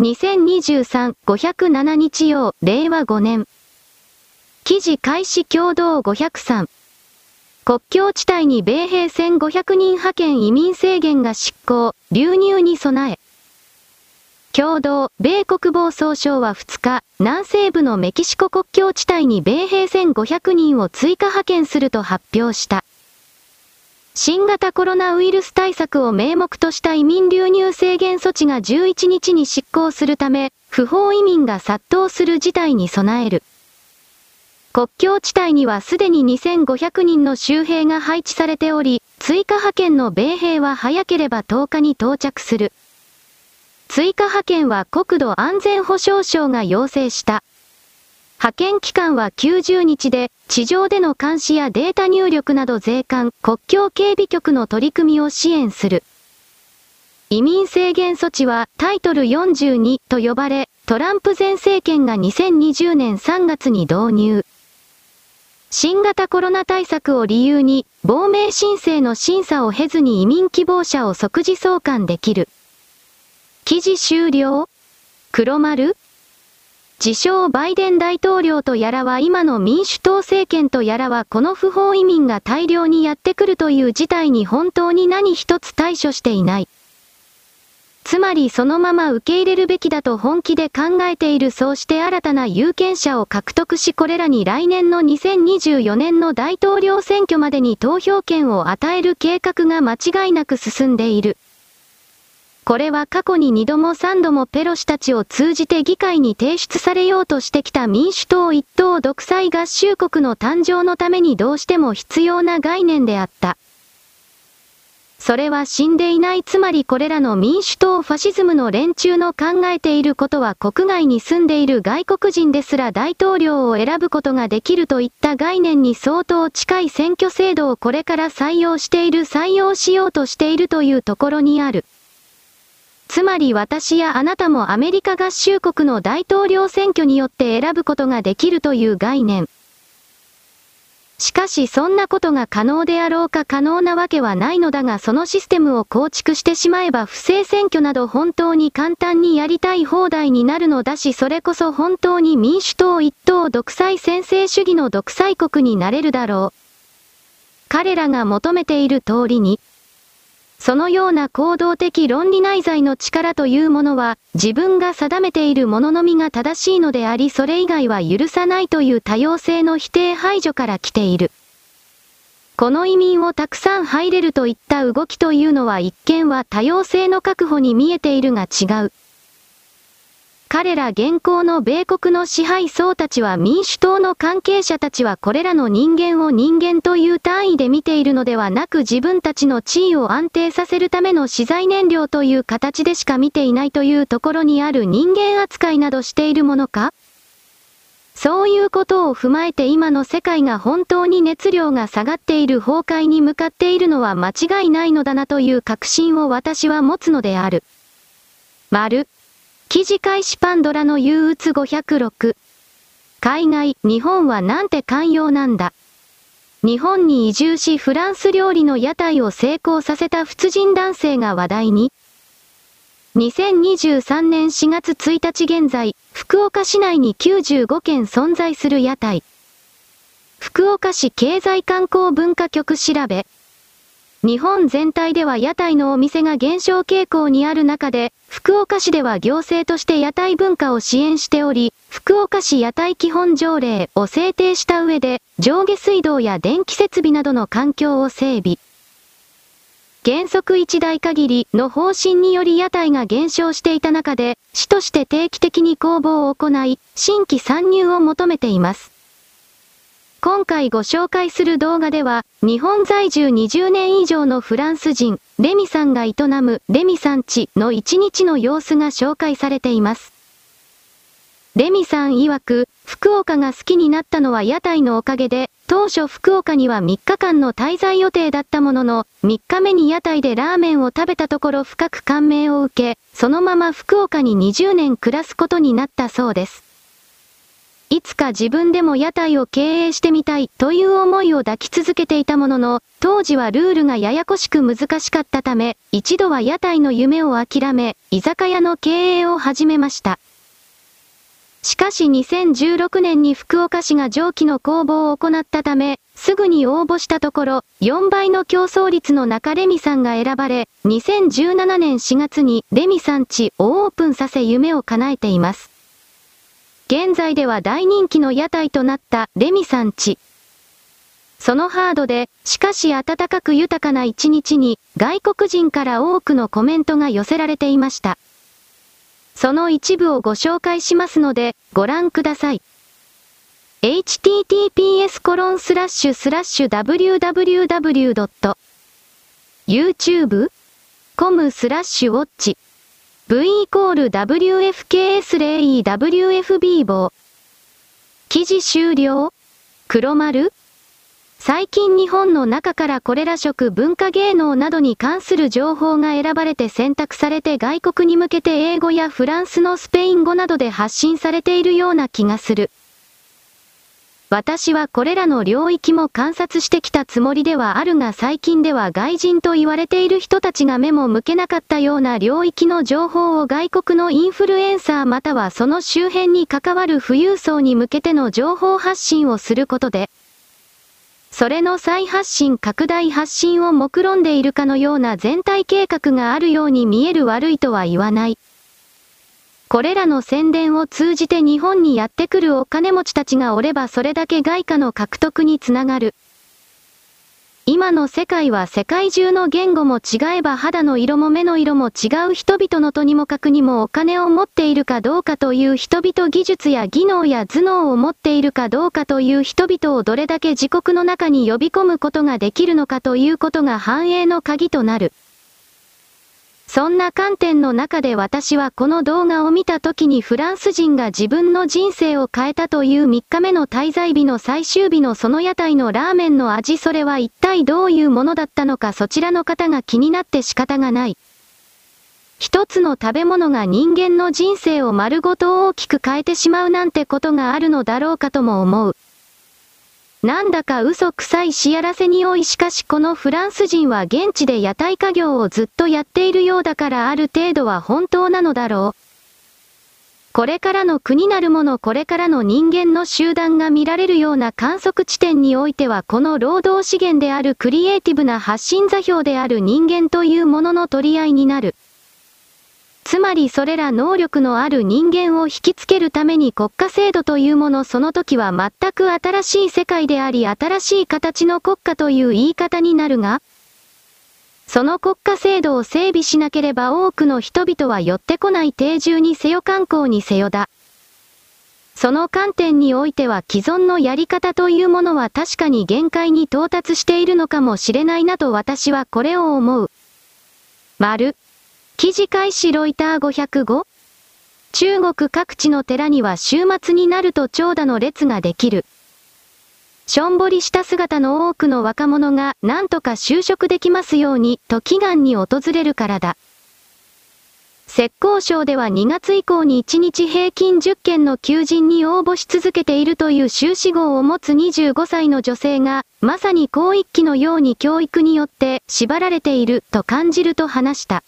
2023-507日曜、令和5年。記事開始共同503。国境地帯に米兵1500人派遣移民制限が執行、流入に備え。共同、米国防総省は2日、南西部のメキシコ国境地帯に米兵1500人を追加派遣すると発表した。新型コロナウイルス対策を名目とした移民流入制限措置が11日に執行するため、不法移民が殺到する事態に備える。国境地帯にはすでに2500人の州兵が配置されており、追加派遣の米兵は早ければ10日に到着する。追加派遣は国土安全保障省が要請した。派遣期間は90日で、地上での監視やデータ入力など税関、国境警備局の取り組みを支援する。移民制限措置はタイトル42と呼ばれ、トランプ前政権が2020年3月に導入。新型コロナ対策を理由に、亡命申請の審査を経ずに移民希望者を即時送還できる。記事終了黒丸自称バイデン大統領とやらは今の民主党政権とやらはこの不法移民が大量にやってくるという事態に本当に何一つ対処していない。つまりそのまま受け入れるべきだと本気で考えているそうして新たな有権者を獲得しこれらに来年の2024年の大統領選挙までに投票権を与える計画が間違いなく進んでいる。これは過去に2度も3度もペロシたちを通じて議会に提出されようとしてきた民主党一党独裁合衆国の誕生のためにどうしても必要な概念であった。それは死んでいないつまりこれらの民主党ファシズムの連中の考えていることは国外に住んでいる外国人ですら大統領を選ぶことができるといった概念に相当近い選挙制度をこれから採用している採用しようとしているというところにある。つまり私やあなたもアメリカ合衆国の大統領選挙によって選ぶことができるという概念。しかしそんなことが可能であろうか可能なわけはないのだがそのシステムを構築してしまえば不正選挙など本当に簡単にやりたい放題になるのだしそれこそ本当に民主党一党独裁専制主義の独裁国になれるだろう。彼らが求めている通りに、そのような行動的論理内在の力というものは、自分が定めているもののみが正しいのでありそれ以外は許さないという多様性の否定排除から来ている。この移民をたくさん入れるといった動きというのは一見は多様性の確保に見えているが違う。彼ら現行の米国の支配層たちは民主党の関係者たちはこれらの人間を人間という単位で見ているのではなく自分たちの地位を安定させるための資材燃料という形でしか見ていないというところにある人間扱いなどしているものかそういうことを踏まえて今の世界が本当に熱量が下がっている崩壊に向かっているのは間違いないのだなという確信を私は持つのである。丸。記事開始パンドラの憂鬱506。海外、日本はなんて寛容なんだ。日本に移住しフランス料理の屋台を成功させた仏人男性が話題に。2023年4月1日現在、福岡市内に95件存在する屋台。福岡市経済観光文化局調べ。日本全体では屋台のお店が減少傾向にある中で、福岡市では行政として屋台文化を支援しており、福岡市屋台基本条例を制定した上で、上下水道や電気設備などの環境を整備。原則一台限りの方針により屋台が減少していた中で、市として定期的に公募を行い、新規参入を求めています。今回ご紹介する動画では、日本在住20年以上のフランス人、レミさんが営むレミさん地の1日の様子が紹介されています。レミさん曰く、福岡が好きになったのは屋台のおかげで、当初福岡には3日間の滞在予定だったものの、3日目に屋台でラーメンを食べたところ深く感銘を受け、そのまま福岡に20年暮らすことになったそうです。いつか自分でも屋台を経営してみたいという思いを抱き続けていたものの、当時はルールがややこしく難しかったため、一度は屋台の夢を諦め、居酒屋の経営を始めました。しかし2016年に福岡市が上記の公募を行ったため、すぐに応募したところ、4倍の競争率の中レミさんが選ばれ、2017年4月にレミさん地をオープンさせ夢を叶えています。現在では大人気の屋台となったレミさん地。そのハードで、しかし温かく豊かな一日に、外国人から多くのコメントが寄せられていました。その一部をご紹介しますので、ご覧ください。https コロンスラッシュスラッシュ www.youtube.com スラッシュウォッチ v イコール wfks0ewfb 棒。記事終了。黒丸。最近日本の中からこれら食文化芸能などに関する情報が選ばれて選択されて外国に向けて英語やフランスのスペイン語などで発信されているような気がする。私はこれらの領域も観察してきたつもりではあるが最近では外人と言われている人たちが目も向けなかったような領域の情報を外国のインフルエンサーまたはその周辺に関わる富裕層に向けての情報発信をすることで、それの再発信拡大発信を目論んでいるかのような全体計画があるように見える悪いとは言わない。これらの宣伝を通じて日本にやってくるお金持ちたちがおればそれだけ外貨の獲得につながる。今の世界は世界中の言語も違えば肌の色も目の色も違う人々のとにもかくにもお金を持っているかどうかという人々技術や技能や頭脳を持っているかどうかという人々をどれだけ自国の中に呼び込むことができるのかということが繁栄の鍵となる。そんな観点の中で私はこの動画を見た時にフランス人が自分の人生を変えたという3日目の滞在日の最終日のその屋台のラーメンの味それは一体どういうものだったのかそちらの方が気になって仕方がない。一つの食べ物が人間の人生を丸ごと大きく変えてしまうなんてことがあるのだろうかとも思う。なんだか嘘くさいしやらせに多いしかしこのフランス人は現地で屋台家業をずっとやっているようだからある程度は本当なのだろう。これからの国なるものこれからの人間の集団が見られるような観測地点においてはこの労働資源であるクリエイティブな発信座標である人間というものの取り合いになる。つまりそれら能力のある人間を引きつけるために国家制度というものその時は全く新しい世界であり新しい形の国家という言い方になるが、その国家制度を整備しなければ多くの人々は寄ってこない定住にせよ観光にせよだ。その観点においては既存のやり方というものは確かに限界に到達しているのかもしれないなと私はこれを思う。丸。記事開始ロイター 505? 中国各地の寺には週末になると長蛇の列ができる。しょんぼりした姿の多くの若者が何とか就職できますようにと祈願に訪れるからだ。浙江省では2月以降に1日平均10件の求人に応募し続けているという修士号を持つ25歳の女性が、まさに広域期のように教育によって縛られていると感じると話した。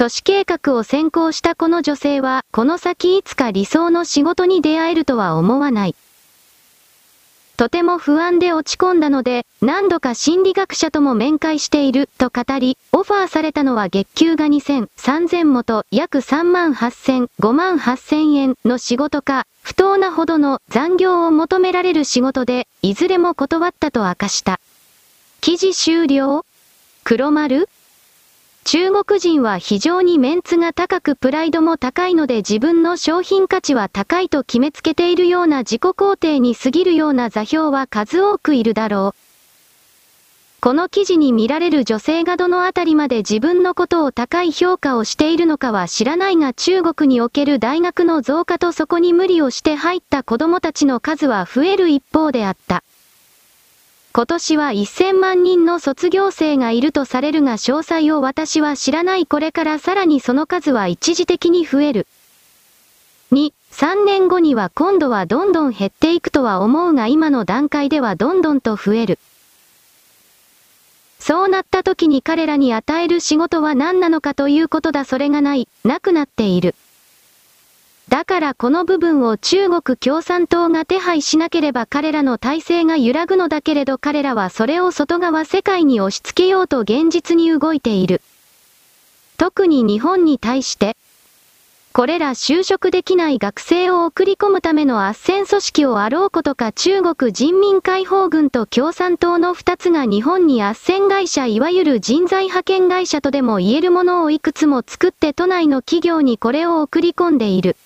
都市計画を先行したこの女性は、この先いつか理想の仕事に出会えるとは思わない。とても不安で落ち込んだので、何度か心理学者とも面会している、と語り、オファーされたのは月給が2000、3000もと、約3万8000、5万8000円の仕事か、不当なほどの残業を求められる仕事で、いずれも断ったと明かした。記事終了？黒丸？中国人は非常にメンツが高くプライドも高いので自分の商品価値は高いと決めつけているような自己肯定に過ぎるような座標は数多くいるだろう。この記事に見られる女性がどのあたりまで自分のことを高い評価をしているのかは知らないが中国における大学の増加とそこに無理をして入った子供たちの数は増える一方であった。今年は1000万人の卒業生がいるとされるが詳細を私は知らないこれからさらにその数は一時的に増える。2、3年後には今度はどんどん減っていくとは思うが今の段階ではどんどんと増える。そうなった時に彼らに与える仕事は何なのかということだそれがない、なくなっている。だからこの部分を中国共産党が手配しなければ彼らの体制が揺らぐのだけれど彼らはそれを外側世界に押し付けようと現実に動いている。特に日本に対して、これら就職できない学生を送り込むための斡旋組織をあろうことか中国人民解放軍と共産党の二つが日本に斡旋会社いわゆる人材派遣会社とでも言えるものをいくつも作って都内の企業にこれを送り込んでいる。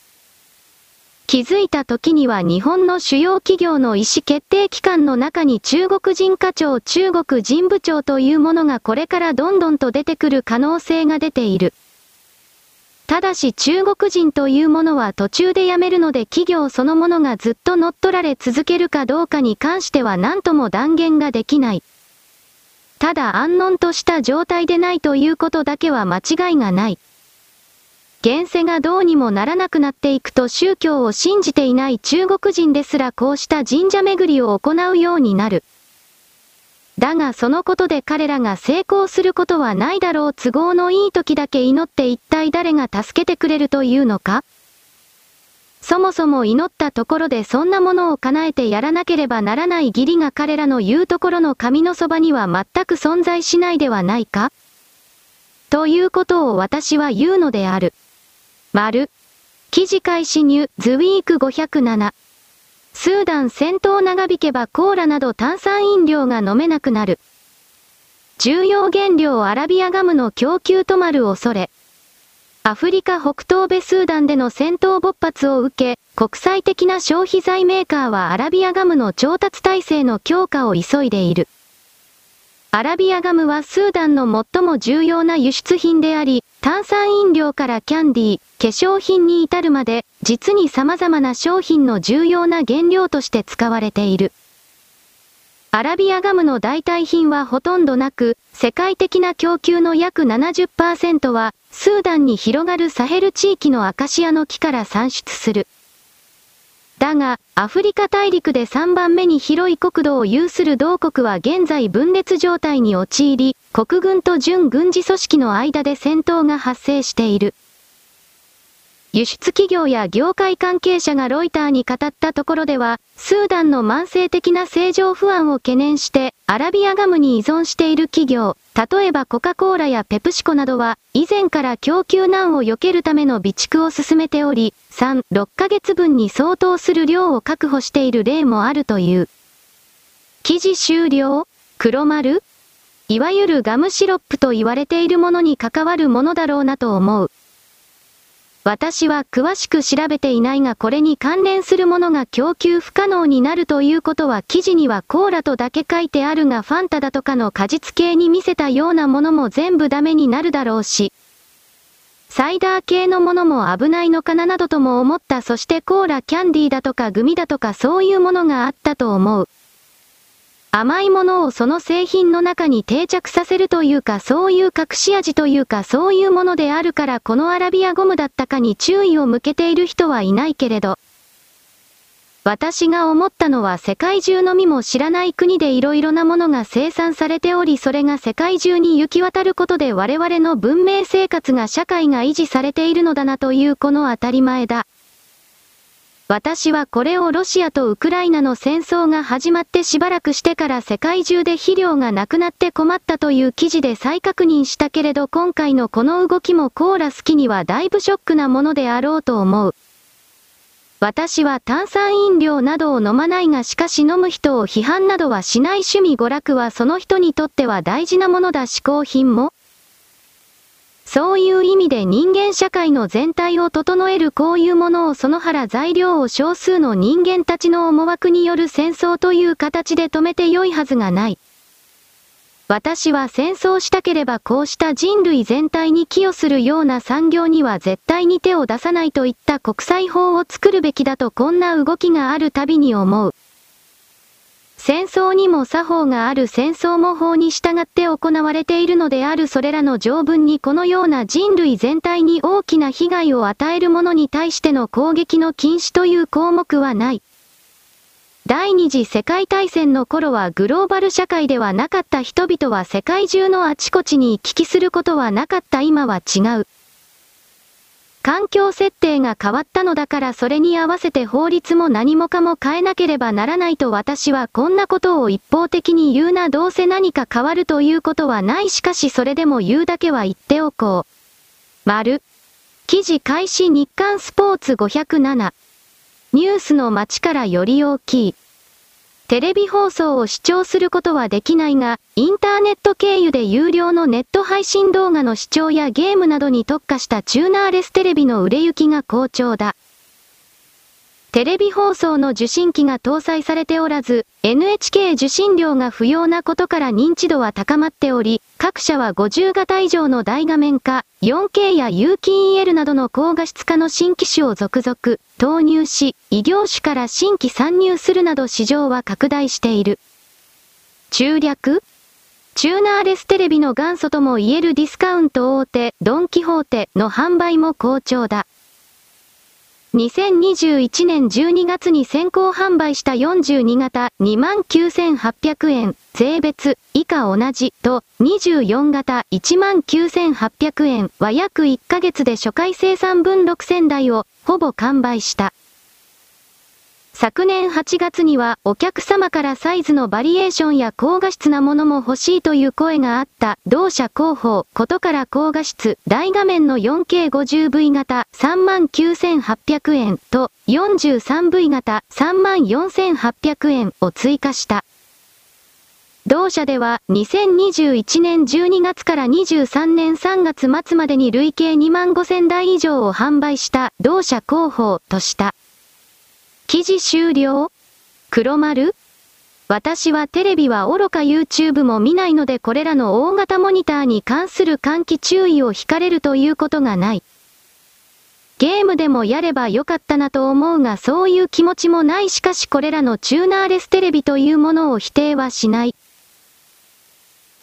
気づいた時には日本の主要企業の意思決定機関の中に中国人課長中国人部長というものがこれからどんどんと出てくる可能性が出ている。ただし中国人というものは途中で辞めるので企業そのものがずっと乗っ取られ続けるかどうかに関しては何とも断言ができない。ただ安穏とした状態でないということだけは間違いがない。現世がどうにもならなくなっていくと宗教を信じていない中国人ですらこうした神社巡りを行うようになる。だがそのことで彼らが成功することはないだろう都合のいい時だけ祈って一体誰が助けてくれるというのかそもそも祈ったところでそんなものを叶えてやらなければならない義理が彼らの言うところの神のそばには全く存在しないではないかということを私は言うのである。丸。記事開始入、ズウィーク507。スーダン戦闘長引けばコーラなど炭酸飲料が飲めなくなる。重要原料アラビアガムの供給止まる恐れ。アフリカ北東部スーダンでの戦闘勃発を受け、国際的な消費財メーカーはアラビアガムの調達体制の強化を急いでいる。アラビアガムはスーダンの最も重要な輸出品であり、炭酸飲料からキャンディー、化粧品に至るまで、実に様々な商品の重要な原料として使われている。アラビアガムの代替品はほとんどなく、世界的な供給の約70%は、スーダンに広がるサヘル地域のアカシアの木から産出する。だが、アフリカ大陸で3番目に広い国土を有する同国は現在分裂状態に陥り、国軍と準軍事組織の間で戦闘が発生している。輸出企業や業界関係者がロイターに語ったところでは、スーダンの慢性的な正常不安を懸念して、アラビアガムに依存している企業、例えばコカ・コーラやペプシコなどは、以前から供給難を避けるための備蓄を進めており、3、6ヶ月分に相当する量を確保している例もあるという。記事終了？黒丸？いわゆるガムシロップと言われているものに関わるものだろうなと思う。私は詳しく調べていないがこれに関連するものが供給不可能になるということは記事にはコーラとだけ書いてあるがファンタだとかの果実系に見せたようなものも全部ダメになるだろうし。サイダー系のものも危ないのかななどとも思ったそしてコーラキャンディーだとかグミだとかそういうものがあったと思う。甘いものをその製品の中に定着させるというかそういう隠し味というかそういうものであるからこのアラビアゴムだったかに注意を向けている人はいないけれど。私が思ったのは世界中のみも知らない国で色々なものが生産されておりそれが世界中に行き渡ることで我々の文明生活が社会が維持されているのだなというこの当たり前だ。私はこれをロシアとウクライナの戦争が始まってしばらくしてから世界中で肥料がなくなって困ったという記事で再確認したけれど今回のこの動きもコーラ好きにはだいぶショックなものであろうと思う。私は炭酸飲料などを飲まないがしかし飲む人を批判などはしない趣味娯楽はその人にとっては大事なものだ嗜好品もそういう意味で人間社会の全体を整えるこういうものをその腹材料を少数の人間たちの思惑による戦争という形で止めて良いはずがない。私は戦争したければこうした人類全体に寄与するような産業には絶対に手を出さないといった国際法を作るべきだとこんな動きがあるたびに思う。戦争にも作法がある戦争も法に従って行われているのであるそれらの条文にこのような人類全体に大きな被害を与えるものに対しての攻撃の禁止という項目はない。第二次世界大戦の頃はグローバル社会ではなかった人々は世界中のあちこちに行き来することはなかった今は違う。環境設定が変わったのだからそれに合わせて法律も何もかも変えなければならないと私はこんなことを一方的に言うなどうせ何か変わるということはないしかしそれでも言うだけは言っておこう。丸。記事開始日刊スポーツ507。ニュースの街からより大きい。テレビ放送を視聴することはできないが、インターネット経由で有料のネット配信動画の視聴やゲームなどに特化したチューナーレステレビの売れ行きが好調だ。テレビ放送の受信機が搭載されておらず、NHK 受信料が不要なことから認知度は高まっており、各社は50型以上の大画面化、4K や有機 EL などの高画質化の新機種を続々投入し、異業種から新規参入するなど市場は拡大している。中略？チューナーレステレビの元祖とも言えるディスカウント大手、ドンキホーテの販売も好調だ。2021年12月に先行販売した42型29,800円、税別以下同じと24型19,800円は約1ヶ月で初回生産分6000台をほぼ完売した。昨年8月にはお客様からサイズのバリエーションや高画質なものも欲しいという声があった同社広報ことから高画質大画面の 4K50V 型39,800円と 43V 型34,800円を追加した。同社では2021年12月から23年3月末までに累計2万5000台以上を販売した同社広報とした。記事終了？黒丸？私はテレビは愚か YouTube も見ないのでこれらの大型モニターに関する換気注意を惹かれるということがない。ゲームでもやればよかったなと思うがそういう気持ちもないしかしこれらのチューナーレステレビというものを否定はしない。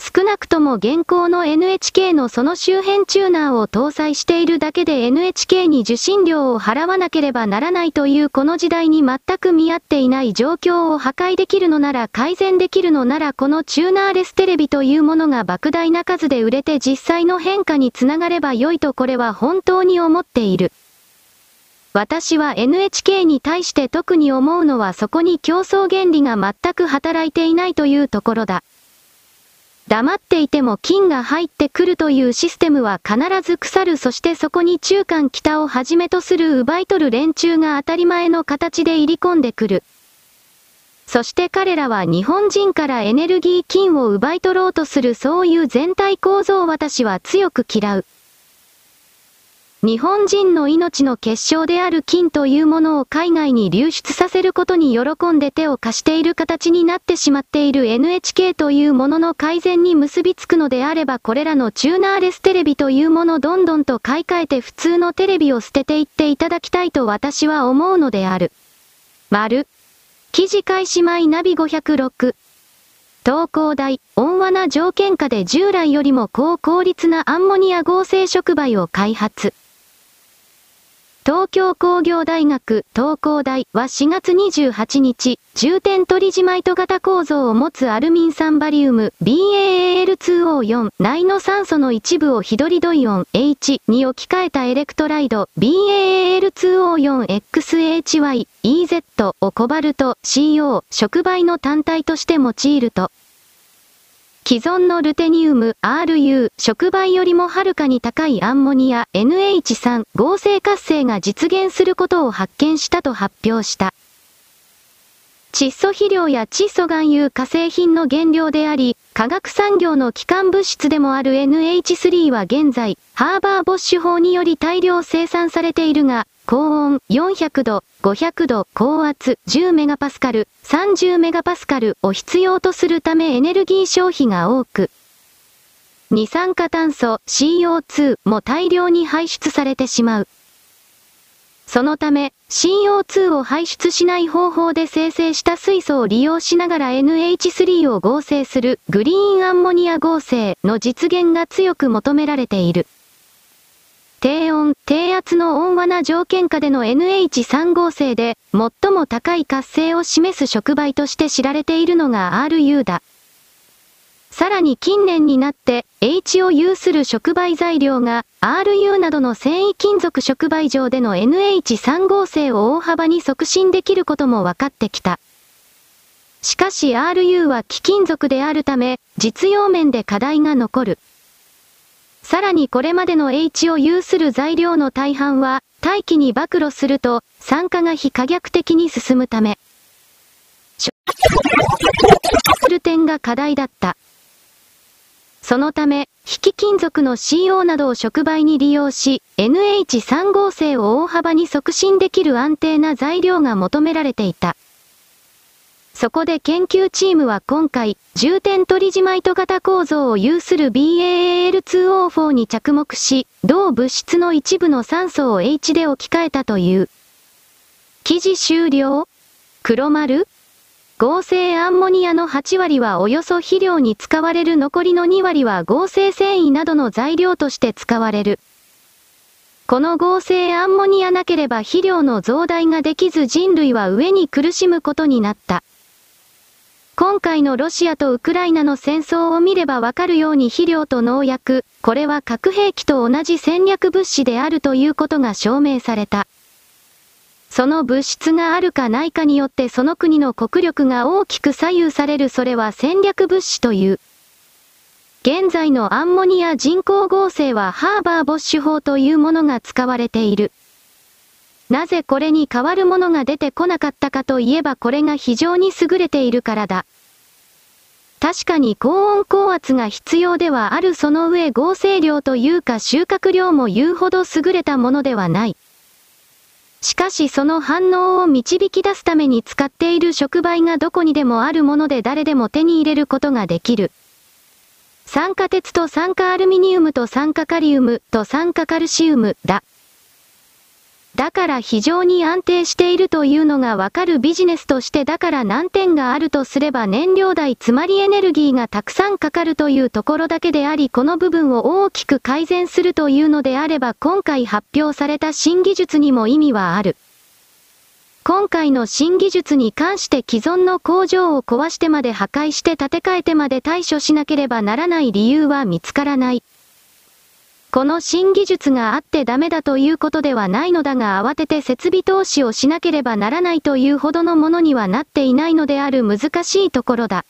少なくとも現行の NHK のその周辺チューナーを搭載しているだけで NHK に受信料を払わなければならないというこの時代に全く見合っていない状況を破壊できるのなら改善できるのならこのチューナーレステレビというものが莫大な数で売れて実際の変化につながれば良いとこれは本当に思っている。私は NHK に対して特に思うのはそこに競争原理が全く働いていないというところだ。黙っていても金が入ってくるというシステムは必ず腐るそしてそこに中間北をはじめとする奪い取る連中が当たり前の形で入り込んでくる。そして彼らは日本人からエネルギー金を奪い取ろうとするそういう全体構造を私は強く嫌う。日本人の命の結晶である金というものを海外に流出させることに喜んで手を貸している形になってしまっている NHK というものの改善に結びつくのであればこれらのチューナーレステレビというものどんどんと買い替えて普通のテレビを捨てていっていただきたいと私は思うのである。丸。記事開始前ナビ506。東工大、温和な条件下で従来よりも高効率なアンモニア合成触媒を開発。東京工業大学東工大は4月28日、重点取り締ま糸型構造を持つアルミン酸バリウム BAAL2O4 内の酸素の一部をヒドリドイオン H に置き換えたエレクトライド BAL2O4XHY EZ をコバルト CO 触媒の単体として用いると、既存のルテニウム RU 触媒よりもはるかに高いアンモニア NH3 合成活性が実現することを発見したと発表した。窒素肥料や窒素含有化成品の原料であり、化学産業の基幹物質でもある NH3 は現在、ハーバーボッシュ法により大量生産されているが、高温400度、500度、高圧10メガパスカル、30メガパスカルを必要とするためエネルギー消費が多く、二酸化炭素 CO2 も大量に排出されてしまう。そのため、CO2 を排出しない方法で生成した水素を利用しながら NH3 を合成するグリーンアンモニア合成の実現が強く求められている。低温、低圧の温和な条件下での NH3 合成で最も高い活性を示す触媒として知られているのが RU だ。さらに近年になって H を有する触媒材料が RU などの繊維金属触媒上での NH3 合成を大幅に促進できることも分かってきた。しかし RU は貴金属であるため、実用面で課題が残る。さらにこれまでの H を有する材料の大半は、大気に暴露すると、酸化が非可逆的に進むため、する点が課題だった。そのため、引き金属の CO などを触媒に利用し、NH3 合成を大幅に促進できる安定な材料が求められていた。そこで研究チームは今回、重点トリジマイト型構造を有する BAAL2O4 に着目し、同物質の一部の酸素を H で置き換えたという。記事終了？黒丸？合成アンモニアの8割はおよそ肥料に使われる残りの2割は合成繊維などの材料として使われる。この合成アンモニアなければ肥料の増大ができず人類は上に苦しむことになった。今回のロシアとウクライナの戦争を見ればわかるように肥料と農薬、これは核兵器と同じ戦略物資であるということが証明された。その物質があるかないかによってその国の国力が大きく左右されるそれは戦略物資という。現在のアンモニア人工合成はハーバーボッシュ法というものが使われている。なぜこれに変わるものが出てこなかったかといえばこれが非常に優れているからだ。確かに高温高圧が必要ではあるその上合成量というか収穫量も言うほど優れたものではない。しかしその反応を導き出すために使っている触媒がどこにでもあるもので誰でも手に入れることができる。酸化鉄と酸化アルミニウムと酸化カリウムと酸化カルシウムだ。だから非常に安定しているというのがわかるビジネスとしてだから難点があるとすれば燃料代つまりエネルギーがたくさんかかるというところだけでありこの部分を大きく改善するというのであれば今回発表された新技術にも意味はある。今回の新技術に関して既存の工場を壊してまで破壊して建て替えてまで対処しなければならない理由は見つからない。この新技術があってダメだということではないのだが慌てて設備投資をしなければならないというほどのものにはなっていないのである難しいところだ。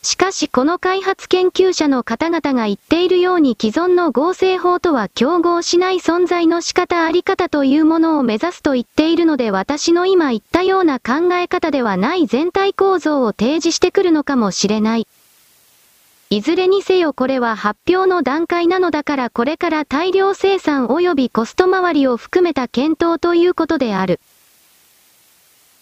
しかしこの開発研究者の方々が言っているように既存の合成法とは競合しない存在の仕方あり方というものを目指すと言っているので私の今言ったような考え方ではない全体構造を提示してくるのかもしれない。いずれにせよこれは発表の段階なのだからこれから大量生産及びコスト回りを含めた検討ということである。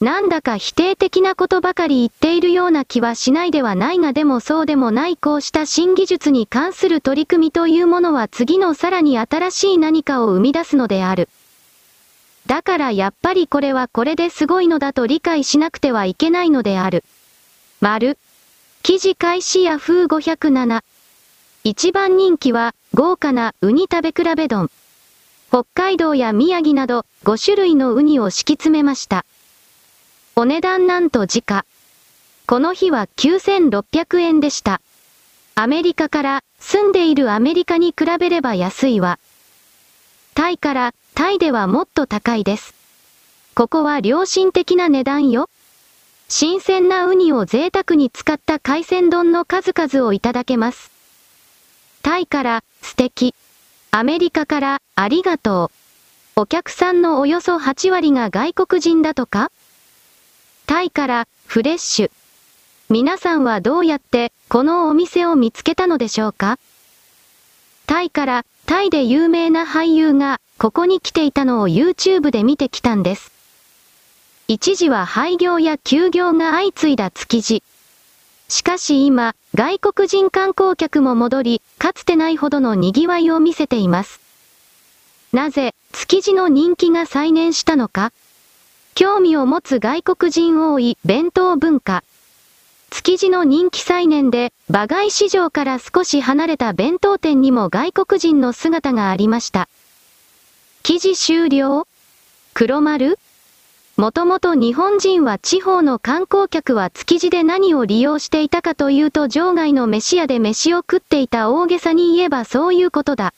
なんだか否定的なことばかり言っているような気はしないではないがでもそうでもないこうした新技術に関する取り組みというものは次のさらに新しい何かを生み出すのである。だからやっぱりこれはこれですごいのだと理解しなくてはいけないのである。丸。記事開始ヤフー507。一番人気は、豪華なウニ食べ比べ丼。北海道や宮城など、5種類のウニを敷き詰めました。お値段なんと時価。この日は9600円でした。アメリカから、住んでいるアメリカに比べれば安いわ。タイから、タイではもっと高いです。ここは良心的な値段よ。新鮮なウニを贅沢に使った海鮮丼の数々をいただけます。タイから、素敵。アメリカから、ありがとう。お客さんのおよそ8割が外国人だとかタイから、フレッシュ。皆さんはどうやって、このお店を見つけたのでしょうかタイから、タイで有名な俳優が、ここに来ていたのを YouTube で見てきたんです。一時は廃業や休業が相次いだ築地。しかし今、外国人観光客も戻り、かつてないほどの賑わいを見せています。なぜ、築地の人気が再燃したのか興味を持つ外国人多い弁当文化。築地の人気再燃で、馬外市場から少し離れた弁当店にも外国人の姿がありました。記事終了？黒丸？もともと日本人は地方の観光客は築地で何を利用していたかというと場外の飯屋で飯を食っていた大げさに言えばそういうことだ。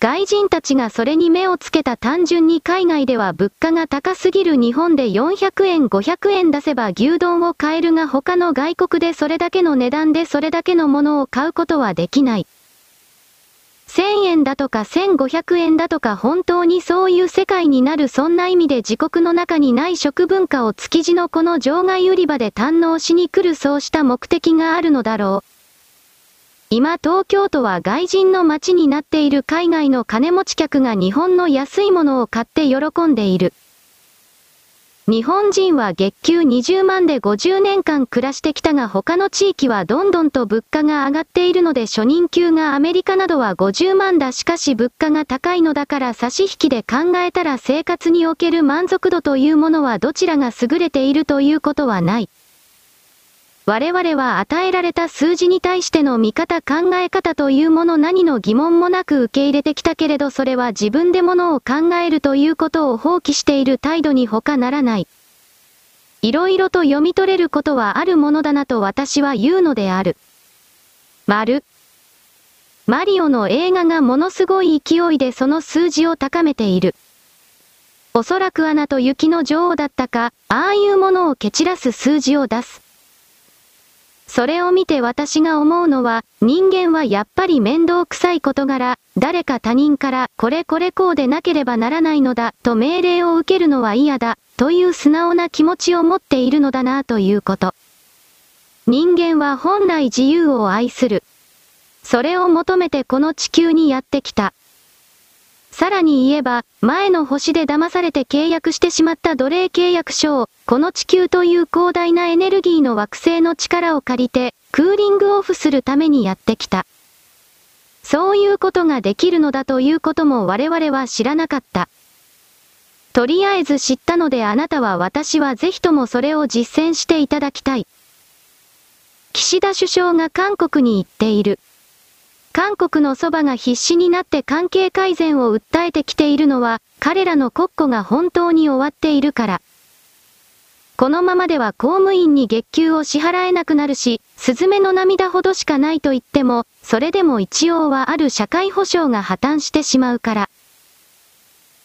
外人たちがそれに目をつけた単純に海外では物価が高すぎる日本で400円500円出せば牛丼を買えるが他の外国でそれだけの値段でそれだけのものを買うことはできない。1000円だとか1500円だとか本当にそういう世界になるそんな意味で自国の中にない食文化を築地のこの場外売り場で堪能しに来るそうした目的があるのだろう。今東京都は外人の街になっている海外の金持ち客が日本の安いものを買って喜んでいる。日本人は月給20万で50年間暮らしてきたが他の地域はどんどんと物価が上がっているので初任給がアメリカなどは50万だしかし物価が高いのだから差し引きで考えたら生活における満足度というものはどちらが優れているということはない。我々は与えられた数字に対しての見方考え方というもの何の疑問もなく受け入れてきたけれどそれは自分でものを考えるということを放棄している態度に他ならない。いろいろと読み取れることはあるものだなと私は言うのである。丸。マリオの映画がものすごい勢いでその数字を高めている。おそらくアナと雪の女王だったか、ああいうものを蹴散らす数字を出す。それを見て私が思うのは、人間はやっぱり面倒くさい事柄、誰か他人から、これこれこうでなければならないのだ、と命令を受けるのは嫌だ、という素直な気持ちを持っているのだなということ。人間は本来自由を愛する。それを求めてこの地球にやってきた。さらに言えば、前の星で騙されて契約してしまった奴隷契約書を、この地球という広大なエネルギーの惑星の力を借りて、クーリングオフするためにやってきた。そういうことができるのだということも我々は知らなかった。とりあえず知ったのであなたは私はぜひともそれを実践していただきたい。岸田首相が韓国に行っている。韓国のそばが必死になって関係改善を訴えてきているのは、彼らの国庫が本当に終わっているから。このままでは公務員に月給を支払えなくなるし、スズメの涙ほどしかないと言っても、それでも一応はある社会保障が破綻してしまうから。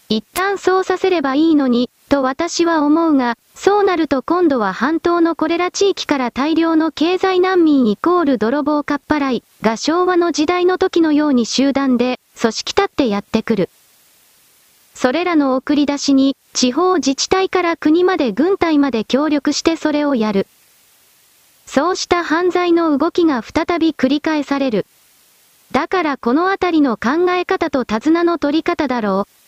一旦そうさせればいいのに、と私は思うが、そうなると今度は半島のこれら地域から大量の経済難民イコール泥棒かっぱらいが昭和の時代の時のように集団で、組織立ってやってくる。それらの送り出しに、地方自治体から国まで軍隊まで協力してそれをやる。そうした犯罪の動きが再び繰り返される。だからこのあたりの考え方と手綱の取り方だろう。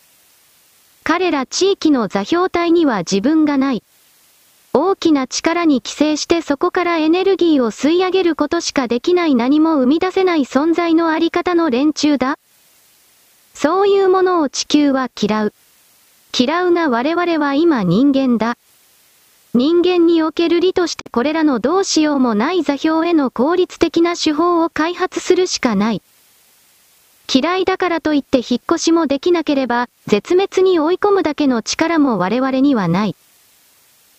彼ら地域の座標体には自分がない。大きな力に寄生してそこからエネルギーを吸い上げることしかできない何も生み出せない存在のあり方の連中だ。そういうものを地球は嫌う。嫌うが我々は今人間だ。人間における理としてこれらのどうしようもない座標への効率的な手法を開発するしかない。嫌いだからといって引っ越しもできなければ、絶滅に追い込むだけの力も我々にはない。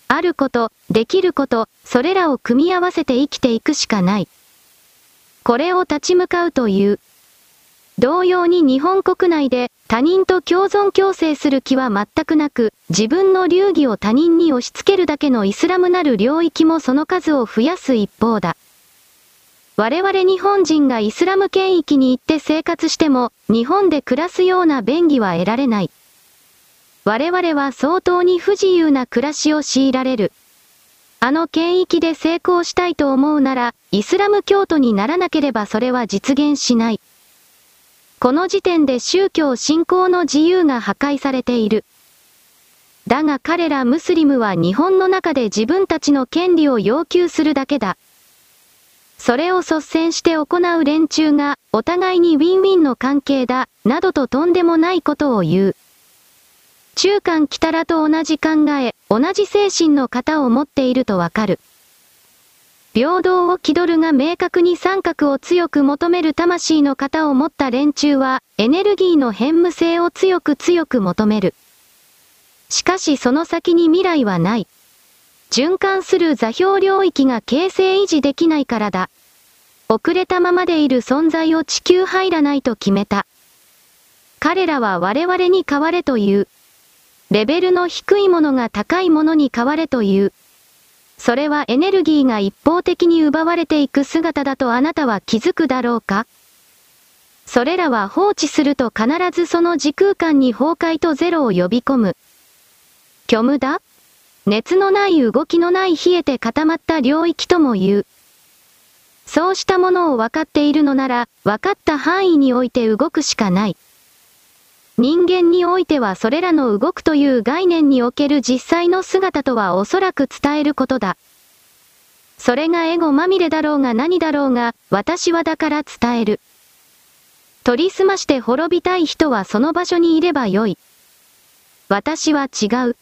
あること、できること、それらを組み合わせて生きていくしかない。これを立ち向かうという。同様に日本国内で他人と共存共生する気は全くなく、自分の流儀を他人に押し付けるだけのイスラムなる領域もその数を増やす一方だ。我々日本人がイスラム圏域に行って生活しても、日本で暮らすような便宜は得られない。我々は相当に不自由な暮らしを強いられる。あの圏域で成功したいと思うなら、イスラム教徒にならなければそれは実現しない。この時点で宗教信仰の自由が破壊されている。だが彼らムスリムは日本の中で自分たちの権利を要求するだけだ。それを率先して行う連中が、お互いにウィンウィンの関係だ、などととんでもないことを言う。中間来たらと同じ考え、同じ精神の型を持っているとわかる。平等を気取るが明確に三角を強く求める魂の型を持った連中は、エネルギーの変無性を強く強く求める。しかしその先に未来はない。循環する座標領域が形成維持できないからだ。遅れたままでいる存在を地球入らないと決めた。彼らは我々に変われという。レベルの低いものが高いものに変われという。それはエネルギーが一方的に奪われていく姿だとあなたは気づくだろうか？それらは放置すると必ずその時空間に崩壊とゼロを呼び込む。虚無だ？熱のない動きのない冷えて固まった領域とも言う。そうしたものを分かっているのなら、分かった範囲において動くしかない。人間においてはそれらの動くという概念における実際の姿とはおそらく伝えることだ。それがエゴまみれだろうが何だろうが、私はだから伝える。取り澄まして滅びたい人はその場所にいればよい。私は違う。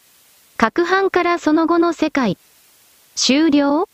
各班からその後の世界。終了？